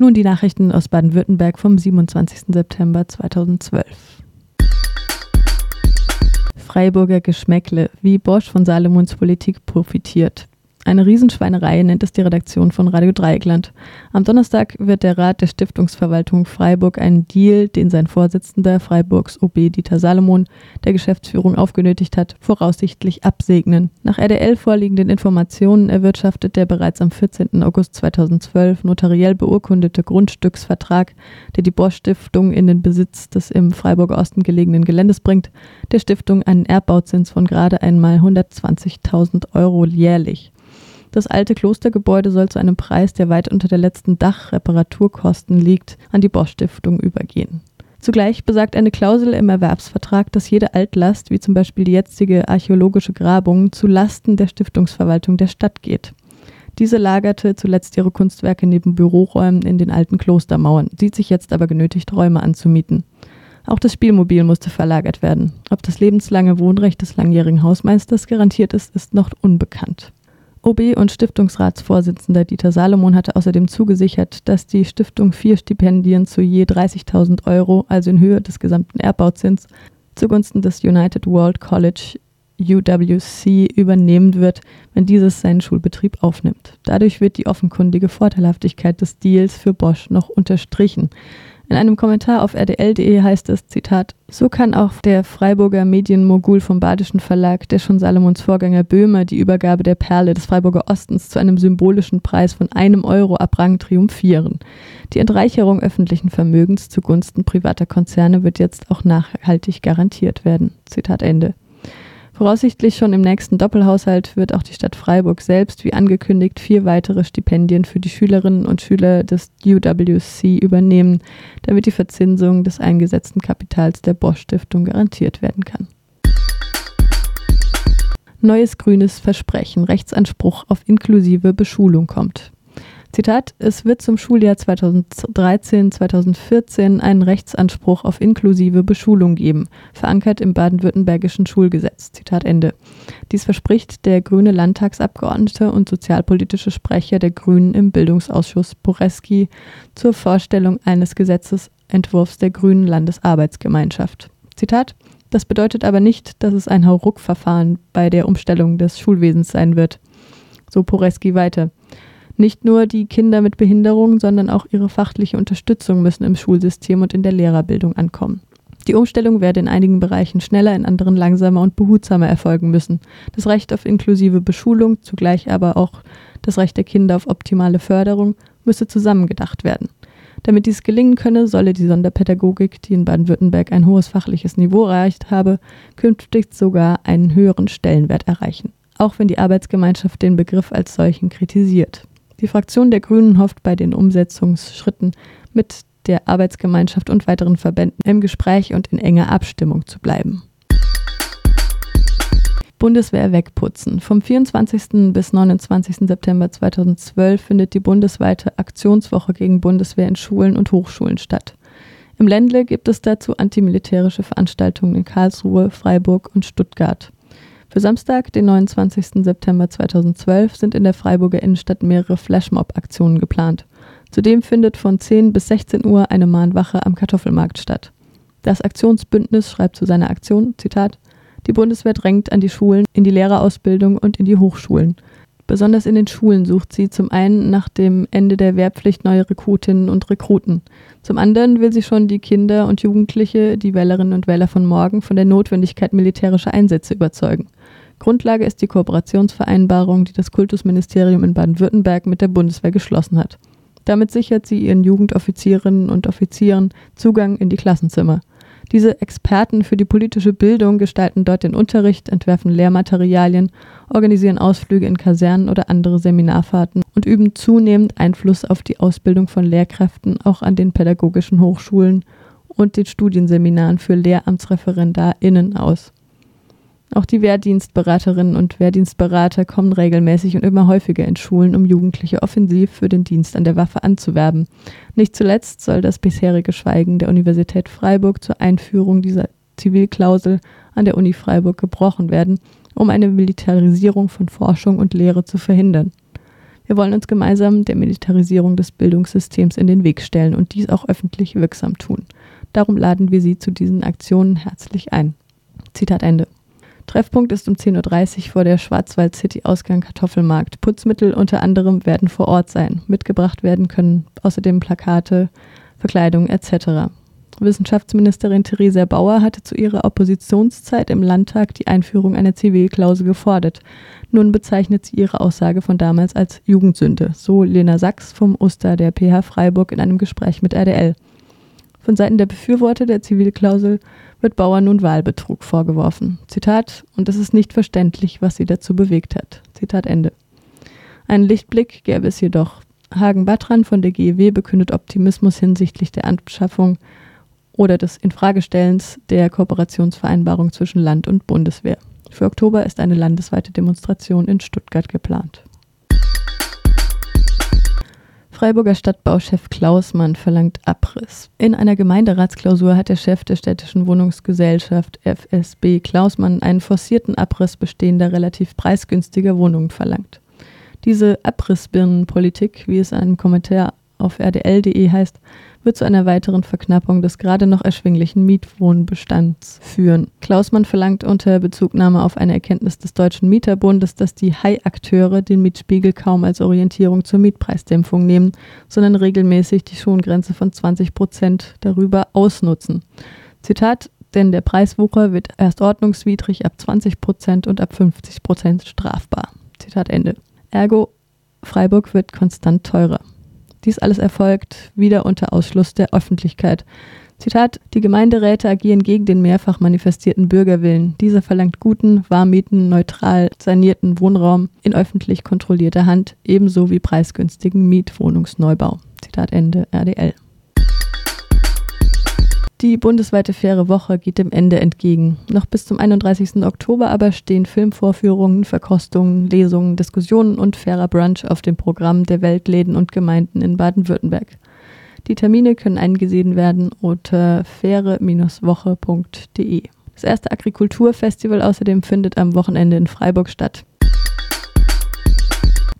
Nun die Nachrichten aus Baden-Württemberg vom 27. September 2012. Freiburger Geschmäckle, wie Bosch von Salomons Politik profitiert. Eine Riesenschweinerei nennt es die Redaktion von Radio Dreieckland. Am Donnerstag wird der Rat der Stiftungsverwaltung Freiburg einen Deal, den sein Vorsitzender Freiburgs OB Dieter Salomon der Geschäftsführung aufgenötigt hat, voraussichtlich absegnen. Nach RDL vorliegenden Informationen erwirtschaftet der bereits am 14. August 2012 notariell beurkundete Grundstücksvertrag, der die Bosch Stiftung in den Besitz des im Freiburger Osten gelegenen Geländes bringt, der Stiftung einen Erbbauzins von gerade einmal 120.000 Euro jährlich. Das alte Klostergebäude soll zu einem Preis, der weit unter der letzten Dachreparaturkosten liegt, an die Bosch Stiftung übergehen. Zugleich besagt eine Klausel im Erwerbsvertrag, dass jede Altlast, wie zum Beispiel die jetzige archäologische Grabung, zu Lasten der Stiftungsverwaltung der Stadt geht. Diese lagerte zuletzt ihre Kunstwerke neben Büroräumen in den alten Klostermauern, sieht sich jetzt aber genötigt, Räume anzumieten. Auch das Spielmobil musste verlagert werden. Ob das lebenslange Wohnrecht des langjährigen Hausmeisters garantiert ist, ist noch unbekannt. OB und Stiftungsratsvorsitzender Dieter Salomon hatte außerdem zugesichert, dass die Stiftung vier Stipendien zu je 30.000 Euro, also in Höhe des gesamten Erbbauzins, zugunsten des United World College UWC übernehmen wird, wenn dieses seinen Schulbetrieb aufnimmt. Dadurch wird die offenkundige Vorteilhaftigkeit des Deals für Bosch noch unterstrichen. In einem Kommentar auf rdl.de heißt es, Zitat, so kann auch der Freiburger Medienmogul vom Badischen Verlag, der schon Salomons Vorgänger Böhmer die Übergabe der Perle des Freiburger Ostens zu einem symbolischen Preis von einem Euro abrang, triumphieren. Die Entreicherung öffentlichen Vermögens zugunsten privater Konzerne wird jetzt auch nachhaltig garantiert werden. Zitat Ende. Voraussichtlich schon im nächsten Doppelhaushalt wird auch die Stadt Freiburg selbst, wie angekündigt, vier weitere Stipendien für die Schülerinnen und Schüler des UWC übernehmen, damit die Verzinsung des eingesetzten Kapitals der Bosch Stiftung garantiert werden kann. Neues grünes Versprechen, Rechtsanspruch auf inklusive Beschulung kommt. Zitat, es wird zum Schuljahr 2013-2014 einen Rechtsanspruch auf inklusive Beschulung geben, verankert im baden-württembergischen Schulgesetz. Zitat Ende. Dies verspricht der grüne Landtagsabgeordnete und sozialpolitische Sprecher der Grünen im Bildungsausschuss Poreski zur Vorstellung eines Gesetzesentwurfs der Grünen Landesarbeitsgemeinschaft. Zitat das bedeutet aber nicht, dass es ein Hauruck-Verfahren bei der Umstellung des Schulwesens sein wird. So Poreski weiter. Nicht nur die Kinder mit Behinderung, sondern auch ihre fachliche Unterstützung müssen im Schulsystem und in der Lehrerbildung ankommen. Die Umstellung werde in einigen Bereichen schneller, in anderen langsamer und behutsamer erfolgen müssen. Das Recht auf inklusive Beschulung, zugleich aber auch das Recht der Kinder auf optimale Förderung, müsse zusammengedacht werden. Damit dies gelingen könne, solle die Sonderpädagogik, die in Baden-Württemberg ein hohes fachliches Niveau erreicht habe, künftig sogar einen höheren Stellenwert erreichen, auch wenn die Arbeitsgemeinschaft den Begriff als solchen kritisiert. Die Fraktion der Grünen hofft bei den Umsetzungsschritten mit der Arbeitsgemeinschaft und weiteren Verbänden im Gespräch und in enger Abstimmung zu bleiben. Bundeswehr wegputzen. Vom 24. bis 29. September 2012 findet die bundesweite Aktionswoche gegen Bundeswehr in Schulen und Hochschulen statt. Im Ländle gibt es dazu antimilitärische Veranstaltungen in Karlsruhe, Freiburg und Stuttgart. Für Samstag, den 29. September 2012, sind in der Freiburger Innenstadt mehrere Flashmob-Aktionen geplant. Zudem findet von 10 bis 16 Uhr eine Mahnwache am Kartoffelmarkt statt. Das Aktionsbündnis schreibt zu seiner Aktion, Zitat, die Bundeswehr drängt an die Schulen, in die Lehrerausbildung und in die Hochschulen. Besonders in den Schulen sucht sie zum einen nach dem Ende der Wehrpflicht neue Rekrutinnen und Rekruten. Zum anderen will sie schon die Kinder und Jugendliche, die Wählerinnen und Wähler von morgen, von der Notwendigkeit militärischer Einsätze überzeugen. Grundlage ist die Kooperationsvereinbarung, die das Kultusministerium in Baden-Württemberg mit der Bundeswehr geschlossen hat. Damit sichert sie ihren Jugendoffizierinnen und Offizieren Zugang in die Klassenzimmer. Diese Experten für die politische Bildung gestalten dort den Unterricht, entwerfen Lehrmaterialien, organisieren Ausflüge in Kasernen oder andere Seminarfahrten und üben zunehmend Einfluss auf die Ausbildung von Lehrkräften auch an den pädagogischen Hochschulen und den Studienseminaren für LehramtsreferendarInnen aus. Auch die Wehrdienstberaterinnen und Wehrdienstberater kommen regelmäßig und immer häufiger in Schulen, um Jugendliche offensiv für den Dienst an der Waffe anzuwerben. Nicht zuletzt soll das bisherige Schweigen der Universität Freiburg zur Einführung dieser Zivilklausel an der Uni Freiburg gebrochen werden, um eine Militarisierung von Forschung und Lehre zu verhindern. Wir wollen uns gemeinsam der Militarisierung des Bildungssystems in den Weg stellen und dies auch öffentlich wirksam tun. Darum laden wir Sie zu diesen Aktionen herzlich ein. Zitat Ende. Treffpunkt ist um 10.30 Uhr vor der Schwarzwald City Ausgang Kartoffelmarkt. Putzmittel unter anderem werden vor Ort sein. Mitgebracht werden können außerdem Plakate, Verkleidung etc. Wissenschaftsministerin Theresa Bauer hatte zu ihrer Oppositionszeit im Landtag die Einführung einer Zivilklausel gefordert. Nun bezeichnet sie ihre Aussage von damals als Jugendsünde, so Lena Sachs vom Oster der PH Freiburg in einem Gespräch mit RDL. Von Seiten der Befürworter der Zivilklausel wird Bauer nun Wahlbetrug vorgeworfen. Zitat, und es ist nicht verständlich, was sie dazu bewegt hat. Zitat Ende. Einen Lichtblick gäbe es jedoch. Hagen Batran von der GEW bekündet Optimismus hinsichtlich der Anschaffung oder des Infragestellens der Kooperationsvereinbarung zwischen Land und Bundeswehr. Für Oktober ist eine landesweite Demonstration in Stuttgart geplant. Freiburger Stadtbauchef Klausmann verlangt Abriss. In einer Gemeinderatsklausur hat der Chef der städtischen Wohnungsgesellschaft FSB Klausmann einen forcierten Abriss bestehender relativ preisgünstiger Wohnungen verlangt. Diese Abrissbirnenpolitik, wie es in einem Kommentar auf rdl.de heißt, wird zu einer weiteren Verknappung des gerade noch erschwinglichen Mietwohnbestands führen. Klausmann verlangt unter Bezugnahme auf eine Erkenntnis des Deutschen Mieterbundes, dass die High-Akteure den Mietspiegel kaum als Orientierung zur Mietpreisdämpfung nehmen, sondern regelmäßig die Schongrenze von 20 Prozent darüber ausnutzen. Zitat denn der Preiswucher wird erst ordnungswidrig ab 20 Prozent und ab 50 Prozent strafbar. Zitat Ende. Ergo, Freiburg wird konstant teurer. Dies alles erfolgt wieder unter Ausschluss der Öffentlichkeit. Zitat, die Gemeinderäte agieren gegen den mehrfach manifestierten Bürgerwillen. Dieser verlangt guten, warmmieten, neutral sanierten Wohnraum in öffentlich kontrollierter Hand, ebenso wie preisgünstigen Mietwohnungsneubau. Zitat Ende RDL. Die bundesweite faire Woche geht dem Ende entgegen. Noch bis zum 31. Oktober aber stehen Filmvorführungen, Verkostungen, Lesungen, Diskussionen und fairer Brunch auf dem Programm der Weltläden und Gemeinden in Baden-Württemberg. Die Termine können eingesehen werden unter faire-woche.de. Das erste Agrikulturfestival außerdem findet am Wochenende in Freiburg statt.